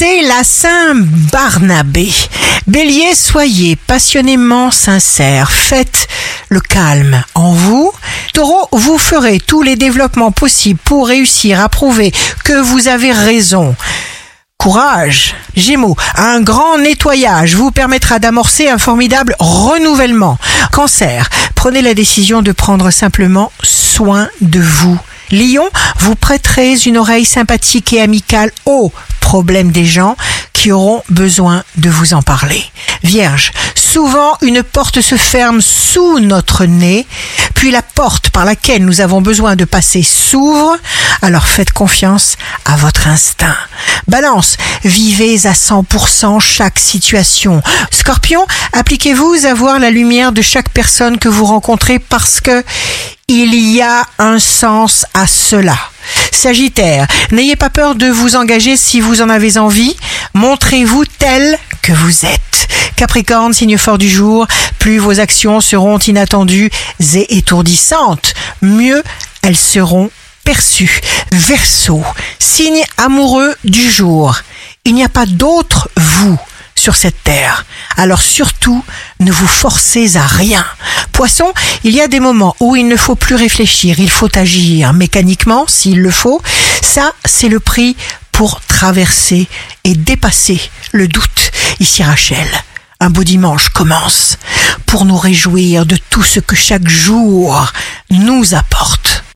c'est la Saint-Barnabé. Bélier, soyez passionnément sincère. Faites le calme en vous. Taureau, vous ferez tous les développements possibles pour réussir à prouver que vous avez raison. Courage. Gémeaux, un grand nettoyage vous permettra d'amorcer un formidable renouvellement. Cancer, prenez la décision de prendre simplement soin de vous. Lion, vous prêterez une oreille sympathique et amicale aux problèmes des gens qui auront besoin de vous en parler. Vierge, souvent une porte se ferme sous notre nez, puis la porte par laquelle nous avons besoin de passer s'ouvre, alors faites confiance à votre instinct. Balance, vivez à 100% chaque situation. Scorpion, appliquez-vous à voir la lumière de chaque personne que vous rencontrez parce que il y a un sens à cela. Sagittaire, n'ayez pas peur de vous engager si vous en avez envie. Montrez-vous tel que vous êtes. Capricorne, signe fort du jour, plus vos actions seront inattendues et étourdissantes, mieux elles seront perçues. Verseau, signe amoureux du jour. Il n'y a pas d'autre vous sur cette terre. Alors surtout, ne vous forcez à rien. Poisson, il y a des moments où il ne faut plus réfléchir, il faut agir mécaniquement s'il le faut. Ça, c'est le prix pour traverser et dépasser le doute. Ici Rachel, un beau dimanche commence pour nous réjouir de tout ce que chaque jour nous apporte.